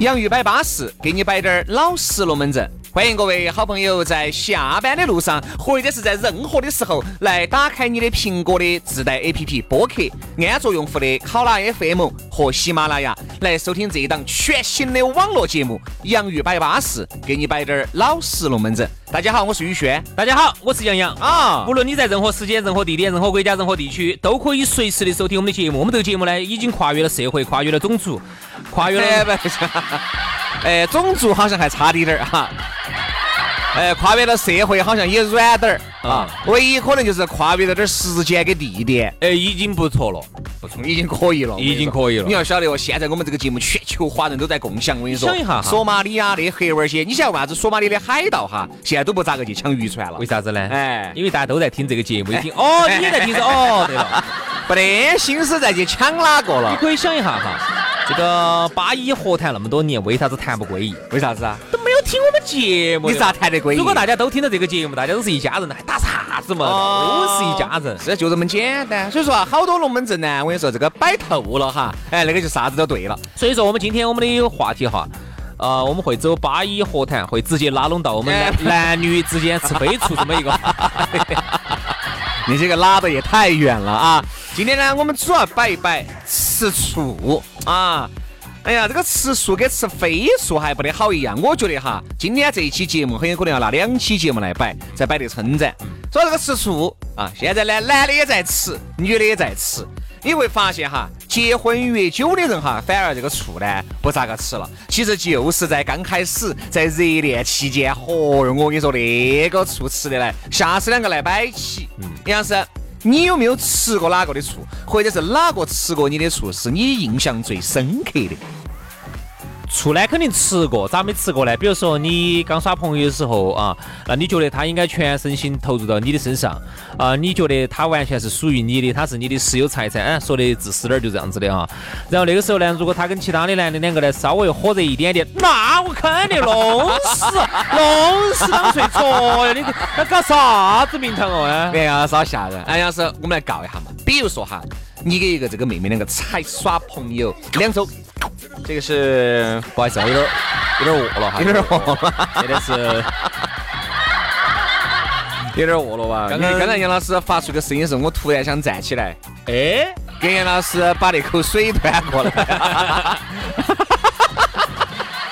洋芋摆巴士，给你摆点儿老实龙门阵。欢迎各位好朋友在下班的路上，或者是在任何的时候，来打开你的苹果的自带 APP 播客，安卓用户的考拉 FM 和喜马拉雅，来收听这一档全新的网络节目《洋芋摆巴士》，给你摆点儿老实龙门阵。大家好，我是宇轩。大家好，我是杨洋啊无论你在任何时间、任何地点、任何国家、任何地区，都可以随时的收听我们的节目。我们这个节目呢，已经跨越了社会，跨越了种族，跨越了。哎种族 好像还差滴点儿哈。哎，跨越了社会好像也软点儿啊，唯一可能就是跨越了点儿时间跟地点，哎，已经不错了。不错，已经可以了，已经可以了你要晓得哦，现在我们这个节目全球华人都在共享，我跟你说，想一下哈索马里亚的黑娃儿些，你晓得为啥子索马里的海盗哈，现在都不咋个去抢渔船了？为啥子呢？哎因为大家都在听这个节目，一听 哦，你也在听说哦，对了，不得心思再去抢哪个了你？可以想一下哈，这个八一和谈那么多年，为啥子谈不归一？为啥子啊？都没有听我们节目，你咋谈得归一如果大家都听到这个节目，大家都是一家人，还打啥子嘛？哦都是一家人。是就这么简单。所以说啊，好多龙门阵呢，我跟你说，这个摆透了哈，哎，那个就啥子都对了。所以说，我们今天我们的话题哈，呃，我们会走八一和谈，会直接拉拢到我们男男女之间吃飞醋这么一个。你这个拉的也太远了啊！今天呢，我们主要摆一摆吃醋啊。哎呀，这个吃醋跟吃飞醋还不得好一样。我觉得哈，今天这一期节目很有可能要拿两期节目来摆，才摆得称赞。说这个吃醋啊，现在呢，男的也在吃，女的也在吃。你会发现哈，结婚越久的人哈，反而这个醋呢不咋个吃了。其实就是在刚开始在热恋期间，嚯哟，我跟你说那个醋吃的来，下次两个来摆起。嗯杨老师，你有没有吃过哪个的醋，或者是哪个吃过你的醋是你印象最深刻的？醋呢肯定吃过，咋没吃过呢？比如说你刚耍朋友的时候啊，那你觉得他应该全身心投入到你的身上啊？你觉得他完全是属于你的，他是你的私有财产，嗯，说的自私点儿就这样子的啊。然后那个时候呢，如果他跟其他的男的两个呢稍微火热一点点，那我肯定弄死，弄死当睡着呀！你那搞啥子名堂哦？哎，哎呀，稍吓人。哎，呀，是，我们来告一下嘛。比如说哈，你跟一个这个妹妹两个才耍朋友两周，这个是不好意思，有点有点饿了哈，有点饿了，真的是。有点饿了吧？刚刚刚刚才杨老师发出个声音的时候，我突然想站起来，哎，给杨老师把那口水端过来。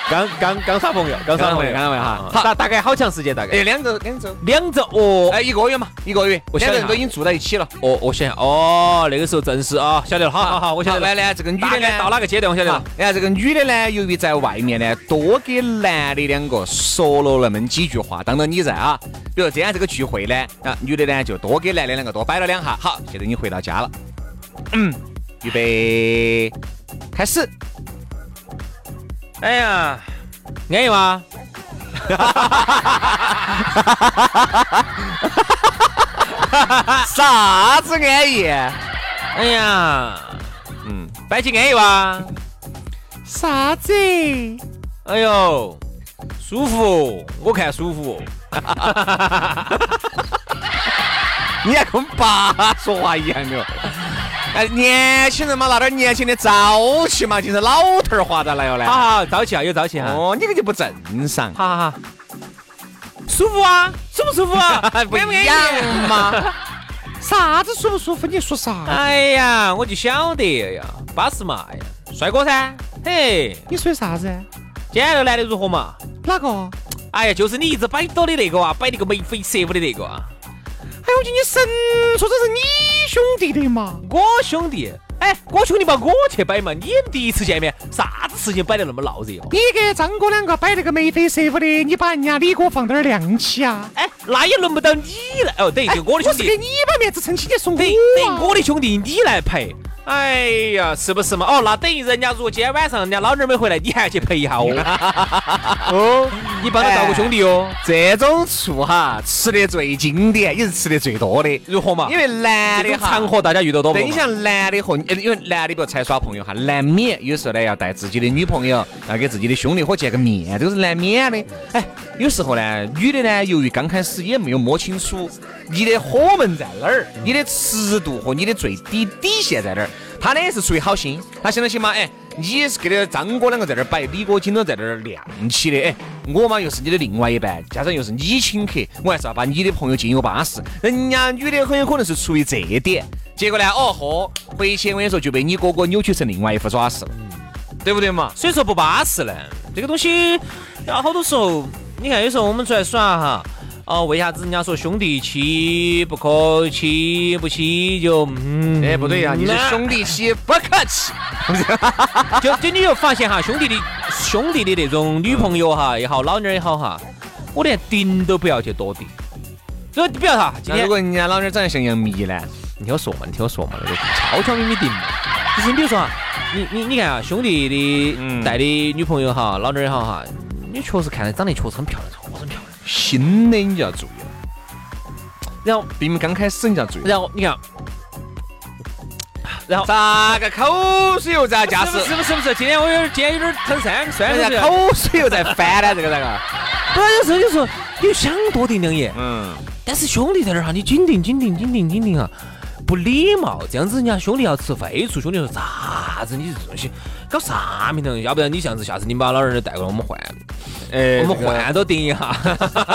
刚刚刚耍朋友，刚耍朋友，刚刚朋友哈好，大大概好长时间？大概哎，两周，两周，两周哦。哎，一个月嘛，一个月，我两个人都已经住在一起了。哦，我想哦，那个时候正是啊，晓得了，好好好，我晓得了。完呢，这个女的呢，到哪个阶段？我晓得了。，然后这个女的呢，由于在外面呢，多给男的两个说了那么几句话，当着你在啊，比如这样这个聚会呢，啊，女的呢就多给男的两个多摆了两下。好，现在你回到家了，嗯，预备，开始。哎呀，安逸吗？啥子安逸？哎呀，嗯，摆起安逸哇？啥子？哎呦，舒服，我看舒服。你还跟爸说话一样的哦。哎，年轻人嘛，拿点年轻的朝气嘛，就是老头儿话咋来哟嘞？好好，朝气啊，有朝气哈。哦，你这个就不正常。好好好，舒服啊，舒不舒服啊？不一样嘛？啥子舒不舒服？你说啥？哎呀，我就晓得哎呀，巴适嘛，哎呀，帅哥噻，嘿，你说的啥子？今天那个男的如何嘛？哪个？哎呀，就是你一直摆到的那个啊，摆那个眉飞色舞的那个啊，哎呦，你神说这是你兄弟的嘛？我兄弟，哎，我兄弟嘛我去摆嘛，你们第一次见面，啥子事情摆得那么闹热哦？你跟张哥两个摆那个眉飞色舞的，你把人家李哥放点儿亮起啊！哎，那也轮不到你来，哦，等于就我的兄弟给，你把面子撑起，你送我啊等于我的兄弟你来陪。哎呀，是不是嘛？哦，那等于人家如果今天晚上人家老娘没回来，你还去陪一下哦。哦，你帮他照顾兄弟哦。这种醋哈，吃的最经典，也是吃的最多的。如何嘛？因为男的场合大家遇到多。对，你像男的和，因为男的不才耍朋友哈，难免有时候呢要带自己的女朋友，要给自己的兄弟伙见个面，都是难免的。哎，有时候呢，女的呢，由于刚开始也没有摸清楚你的火门在哪儿，你的尺度和你的最低底线在哪儿。他呢也是出于好心，他想到起嘛，哎，你是跟着张哥两个在这儿摆，李哥今天在这儿亮起的，哎，我嘛又是你的另外一半，加上又是你请客，我还是要把你的朋友经有巴适。人家女的很有可能是出于这点，结果呢，哦豁，回去我跟你说就被你哥哥扭曲成另外一副爪式了，对不对嘛？所以说不巴适呢，这个东西要好多时候，你看有时候我们出来耍哈。哦，为啥子人家说兄弟妻不可欺，不欺就嗯，哎不对呀，你是兄弟妻不可欺，就就你就发现哈，兄弟的兄弟的那种女朋友哈也好，老妞也好哈，我连顶都不要去多顶。所以你不要哈，今天如果人家老妞长得像杨幂呢，你听我说嘛，你听我说嘛，那个悄悄咪咪顶嘛。就是你比如说哈，你你你看啊，兄弟的带的女朋友哈，老妞也好哈，你确实看着长得确实很漂亮。新的你就要注意了，然后并刚开始你就要注意，然后你看，然后咋个口水又在驾驶？是不是不是？今天我有点今天有点疼酸酸的，口水又在翻呢，这个咋个？不然有时候就说你想多顶两眼，嗯，但是兄弟在那儿哈，你紧盯紧盯紧盯紧盯啊，不礼貌，这样子人家兄弟要吃废醋，兄弟说啥子？你这东西搞啥名堂？要不然你这样子，下次你把老人带过来，我们换。哎，我们换都顶一下。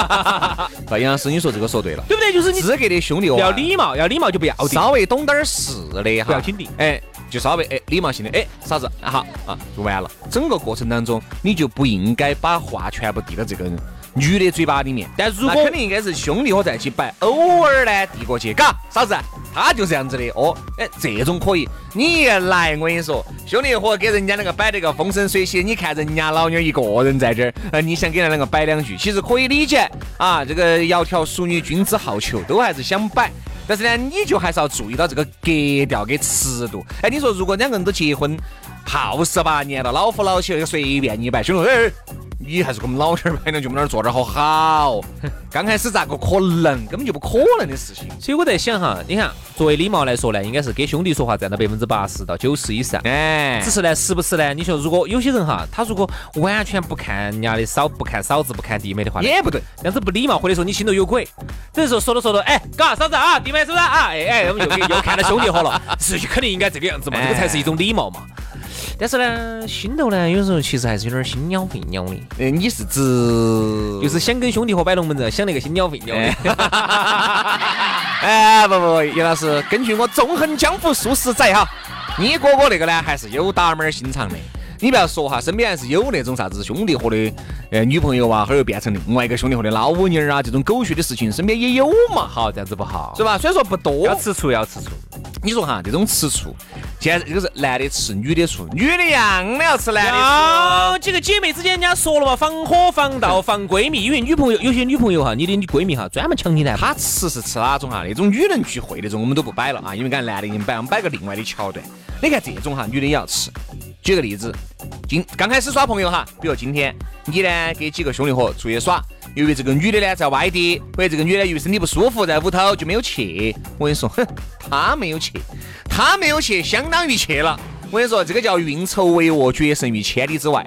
那杨老师，你说这个说对了，对不对？就是你资格的兄弟，要礼貌，要礼貌就不要稍微懂点事的哈，不要紧顶。哎，就稍微哎礼貌性的哎，啥子，好啊，就完了。整个过程当中，你就不应该把话全部递到这个人。女的嘴巴里面，但如果肯定应该是兄弟伙在一起摆，偶尔呢递过去，嘎，嫂子，他就这样子的哦，哎，这种可以。你一来，我跟你说，兄弟伙给人家那个摆那个风生水起，你看人家老妞一个人在这儿，呃，你想给他两个摆两句，其实可以理解啊。这个窈窕淑女，君子好逑，都还是想摆，但是呢，你就还是要注意到这个格调跟尺度。哎，你说如果两个人都结婚泡十八年了，老夫老妻，随便你摆，兄弟，哎。你还是给我们老点儿摆两句，我们那儿坐点儿好好。刚开始咋个可能？根本就不可能的事情。所以我在想哈，你看，作为礼貌来说呢，应该是给兄弟说话占到百分之八十到九十以上。哎，只是呢，时不时呢，你说如果有些人哈，他如果完全不看人家的嫂，不看嫂子，不看弟妹的话，也不对，这样子不礼貌，或者说你心头有鬼。只是说说着说着，哎，嘎嫂子啊，弟妹是不是啊？哎哎，我们又又看到兄弟伙了，是肯定应该这个样子嘛，这个才是一种礼貌嘛。但是呢，心头呢，有时候其实还是有点心鸟肺鸟的。哎，你是指 就是想跟兄弟伙摆龙门阵，想那个心鸟肺鸟的。哎，不不不，叶老师，根据我纵横江湖数十载哈，你哥哥那个呢，还是有打门心肠的。你不要说哈，身边还是有那种啥子兄弟伙的，呃，女朋友啊，后又变成另外一个兄弟伙的老五妮儿啊，这种狗血的事情，身边也有嘛。好，这样子不好，是吧？虽然说不多，要吃醋，要吃醋。你说哈，这种吃醋，现在这个是男的吃女的醋，女的一样的要吃男的醋。这个姐妹之间人家说了嘛，防火防盗 防闺蜜，因为女朋友有些女朋友哈，你的闺蜜哈，专门抢你男她吃是吃哪种哈？那种女人聚会那种我们都不摆了啊，因为刚才男的已经摆，我们摆个另外的桥段。你看这种哈，女的也要吃。举个例子，今刚开始耍朋友哈，比如今天你呢给几个兄弟伙出去耍，由于这个女的呢在外地，或者这个女的由于身体不舒服在屋头就没有去。我跟你说，哼，她没有去，她没有去，相当于去了。我跟你说，这个叫运筹帷幄，决胜于千里之外。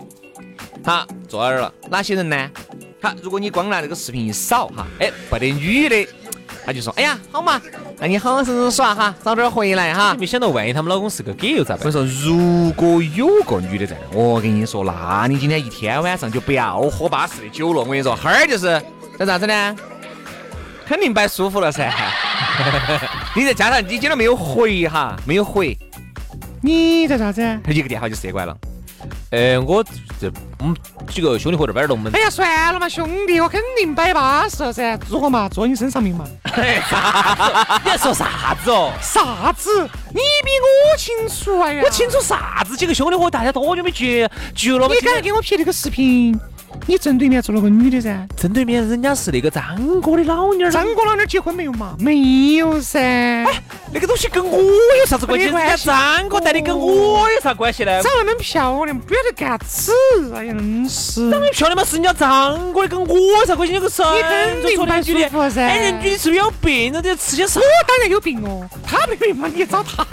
好，坐那儿了，哪些人呢？好，如果你光拿这个视频一扫哈，哎，不得女的。他就说：“哎呀，好嘛，那你好好生生耍哈，早点回来哈。没想到万一他们老公是个 gay 又咋办？我说，如果有个女的在，我跟你说，那你今天一天晚上就不要喝巴适的酒了。我跟你说，哈儿就是这咋子呢？肯定摆舒服了噻。你再加上你今天没有回哈，没有回，你在啥子？他一个电话就射过来了。”呃，我这我们几个兄弟伙这摆龙门。哎呀，算了嘛，兄弟，我肯定摆巴适了噻。如何嘛？坐你身上面嘛。你在说啥子哦？啥子？你比我清楚哎呀！我清楚啥子？几个兄弟伙，大家多久没聚聚了？你刚才给我拍那个视频，你正对面坐了个女的噻，正对面人家是那个张哥的老妞儿，张哥老妞儿结婚没有嘛？没有噻。哎那个东西跟我有啥子关系？关系张哥带的跟我有啥关系呢？长那么漂亮，不要去干吃，哎呀，真是。长得漂亮嘛，是人家张哥的，跟我有啥关系？你个神你肯定的哎，人女的是不是有病？人家吃些啥我？当然有病哦，他没病嘛，你找他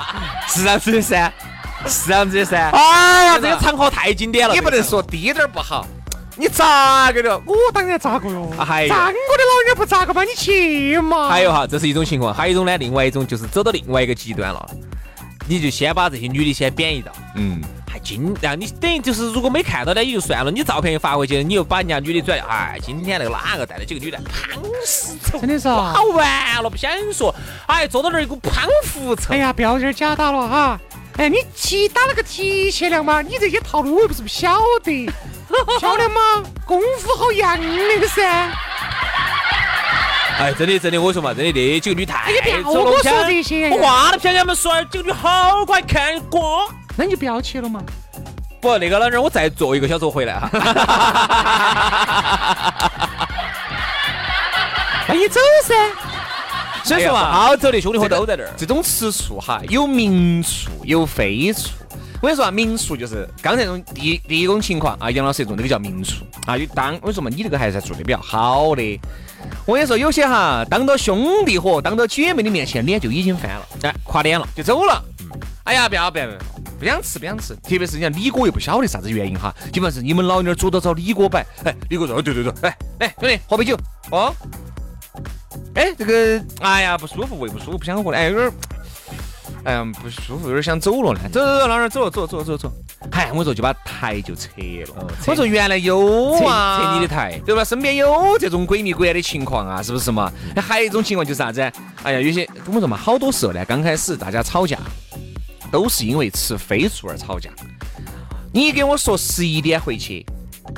是这样子的噻，是这样子的噻。哎呀，这个场合太经典了，你不能说低点儿不好，你咋个的？我当然咋个哟。还有张哥的老远不咋个嘛，你去嘛。还有哈，这是一种情况，还有一种呢，另外一种就是走到另外一个极端了，你就先把这些女的先贬一道，嗯，还今让你等于就是如果没看到呢也就算了，你照片又发回去，你又把人家女的转，哎，今天那个哪个带了几个女的胖死丑，真的是啊好完了，不想说，哎，坐到那儿一股胖狐臭哎。呀，不要这儿假打了哈。哎，你提打了个提前量嘛？你这些套路我又不是不晓得，漂亮吗？功夫好洋的噻。哎，真的真的，我说嘛，真的那几个女太你不要丑了，跟我说这些我话都不想跟他们说，几个女好快看光。那你就不要去了嘛。不，那个老娘我再坐一个小时回来哈。那 你走噻。所以说嘛，好走的兄弟伙都在这儿。这种吃醋哈，有明醋有非醋。我跟你说啊，明处就是刚才那种第第一种情况啊，杨老师这种那个叫明处啊。有当我跟你说嘛，你这个还是做的比较好的。我跟你说，有些哈，当到兄弟伙、当到姐妹的面前，脸就已经翻了，哎，垮脸了。就走了。哎呀，不要不要不要，不想吃不想吃。特别是人家李哥又不晓得啥子原因哈，基本上是你们老妞儿主动找李哥摆，哎，李哥说，哦对对对，哎，来兄弟喝杯酒，哦。哎，这个，哎呀，不舒服，胃不舒服，不想喝了，哎，有点儿，哎呀，不舒服，有点想走了呢。走走走，老妞儿走了，走走走走。嗨，我说就把台就撤了。我说原来有扯啊，扯你的台对吧？身边有这种鬼迷鬼眼的情况啊，是不是嘛？那还有一种情况就是啥子？哎呀，有些我们说嘛，好多时候呢，刚开始大家吵架都是因为吃飞醋而吵架。你给我说十一点回去，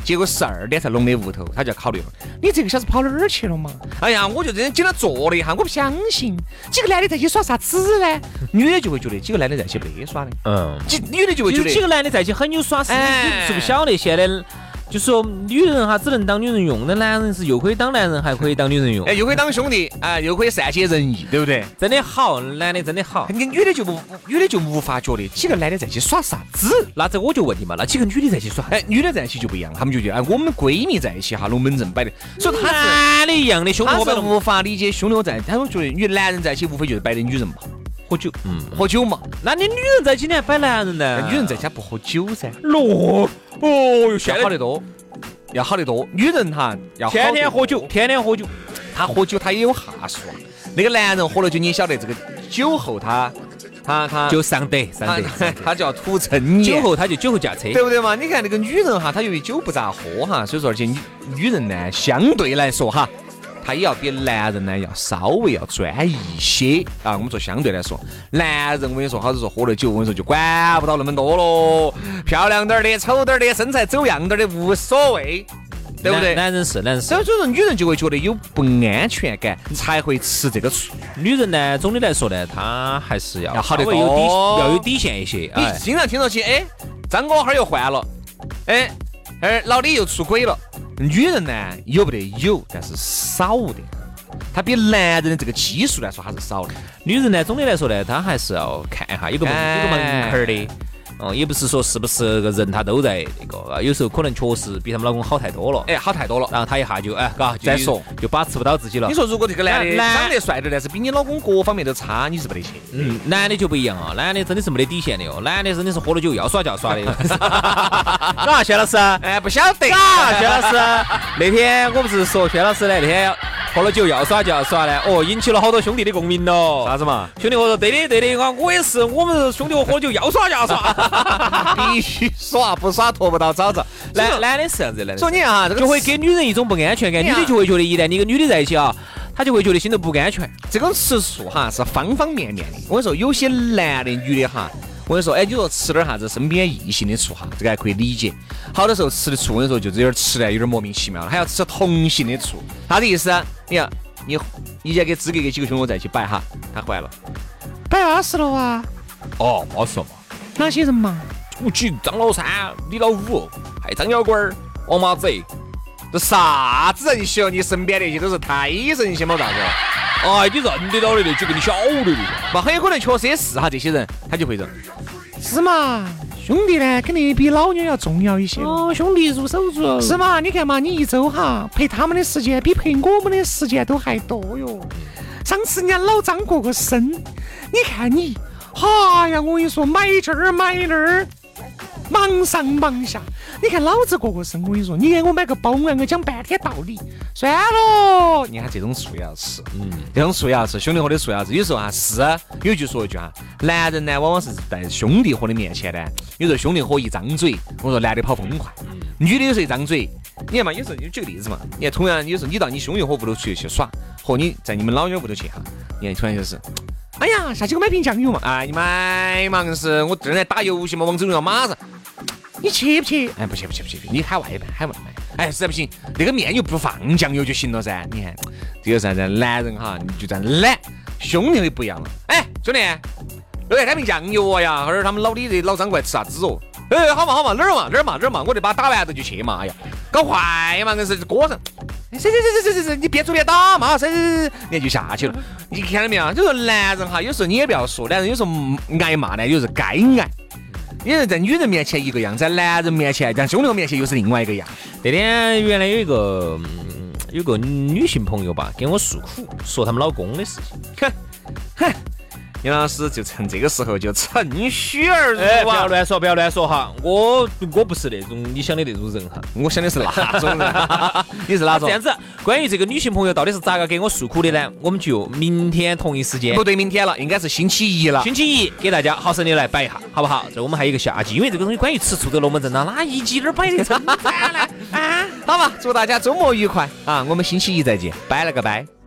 结果十二点才弄的屋头，他就要考虑了。你这个小子跑哪儿去了嘛？哎呀，我就真的紧他坐了一下，我不相相信几个男的在一起耍啥子呢？女的就会觉得几个男的在一起没耍的，嗯，几女的就会觉得几个男的在一起很有耍是哎你是不晓得现在就说女人哈只能当女人用，的男人是又可以当男人，还可以当女人用哎，。又可以当兄弟，啊，又可以善解人意，对不对？真的好，男的真的好。你女的就不，女的就无法觉得几个男的在一起耍啥子。那这我就问你嘛，那几个女的在一起耍，哎，女的在一起就不一样，她们就觉得哎，我们闺蜜在一起哈，龙门阵摆的，所以男的一样的兄弟伙摆龙她是无法理解兄弟伙在，他们觉得女男人在一起无非就是摆的女人嘛，喝酒，嗯，喝酒嘛，那你女人在一起你还摆男人呢？女人在家不喝酒噻，咯，哦哟，现在要好得多，要好得多。女人哈要天天喝酒，天天喝酒，她喝酒她也有哈数啊。那个男人喝了酒，你晓得这个酒后他他他就上德上他德。他就要吐真言酒后他就酒后驾车，对不对嘛？你看那个女人哈，她由于酒不咋喝哈，所以说而且女女人呢，相对来说哈，她也要比男人呢要稍微要专一些啊。我们说相对来说，男人我跟你说，好是说喝了酒，我跟你说就管不到那么多喽，漂亮点儿的、丑点儿的、身材走样点儿的无所谓，对不对？男男人是男人是所以，说女人就会觉得有不安全感，才会吃这个醋。女人呢，总的来说呢，她还是要要好得多要有底线一些。你哎，经常听到起，哎，张哥哈儿又换了，哎，哎，老李又出轨了。女人呢有不得有，但是少的。她比男人的这个基数来说还是少的。女人呢，总的来说呢，她还是要看一下有个门哎有个门槛儿的。哦，也不是说是不是个人他都在那个，有时候可能确实比他们老公好太多了。哎，好太多了。然后他一下就哎，嘎，再说就把持不到自己了你。说，如果这个男的男长得帅点，但是比你老公各方面都差，你是不得去。嗯，男的就不一样啊，男的真的是没得底线的哦，男的真的是喝了酒要耍就要耍的。嘎，薛老师，哎，不晓得。嘎，薛老师，那天我不是说薛老师呢，那天喝了酒要耍就要耍呢，哦，引起了好多兄弟的共鸣咯。啥子嘛？兄弟我说对的对的，我我也是，我们兄弟伙喝了酒要耍就要耍。必须耍，不耍脱不到早子。男男的是这样子的，说你看哈，这个就会给女人一种不安全感，女的就会觉得一旦你跟女的在一起啊，她就会觉得心头不安全。这个吃醋哈是方方面面的。我跟你说，有些男的、女的哈，我跟你说，哎，你说吃点啥子身边异性的醋哈，这个还可以理解。好多时候吃的醋，我跟你说，就是有点吃的有点莫名其妙了，还要吃同性的醋，啥子意思啊？你看，你你先给资格给几个兄弟伙在一起摆哈，他坏了。摆二十了哇！哦，没说嘛，哪些人嘛？我去张老三、李老五，还有张小官儿、王麻子，这啥子人些哦？你身边那些都是胎神仙嘛？啥子？哎，你认得到的那几个，你晓得的。那很有可能确实也是哈，这些人他就会认。是嘛？兄弟呢，肯定比老娘要重要一些。哦，兄弟如手足。是嘛？你看嘛，你一周哈陪他们的时间比陪我们的时间都还多哟。上次人家老张过个生，你看你，哎呀，我跟你说，买这儿买那儿。忙上忙下，你看老子过个生，我跟你说，你给我买个包，我跟我讲半天道理，算了。你看这种醋也要吃，嗯，这种醋也要吃，兄弟伙的醋也要吃。有时候哈是，有句说一句哈，男人呢往往是在兄弟伙的面前呢，有时候兄弟伙一张嘴，我说男的跑风快，女的有时候一张嘴，你看嘛，有时候你举个例子嘛，你看同样有时候你到你兄弟伙屋头去去耍，和你在你们老娘屋头去哈，你看突然就是。哎呀，下去给我买瓶酱油嘛！哎，你买嘛，硬是我正在打游戏嘛，王者荣耀马上。你去不去？哎，不去不去不去，你喊外卖喊外卖。哎，实在不行，那个面又不放酱油就行了噻。你看，这个啥子？男人哈，就这样懒，兄弟不一样了。哎，兄弟，又来开瓶酱油呀！后儿他们老李这老张过来吃啥子哦？哎，好嘛好嘛，哪儿嘛哪儿嘛哪儿嘛，我这把打完子就去嘛。哎呀，搞坏嘛，硬是锅上。是是是是是是，你边做边打嘛，是是是，你就下去了。你看到没有？就说男人哈，有时候你也不要说，男人有时候挨骂呢，有时候该挨。因为在女人面前一个样，在男人面前，在兄弟面前又是另外一个样。那天原来有一个有个女性朋友吧，跟我诉苦，说他们老公的事情。杨老师就趁这个时候就趁虚而入啊！不要乱说，不要乱说哈！我我不是那种你想的那种人哈，我想的是那种人？你是哪种？这样子，关于这个女性朋友到底是咋个给我诉苦的呢？我们就明天同一时间，不对，明天了，应该是星期一了。星期一给大家好生的来摆一下，好不好？这我们还有一个下集，因为这个东西关于吃醋的龙门阵呢，哪一集哪儿摆的？啊，好吧，祝大家周末愉快啊！我们星期一再见，拜了个拜。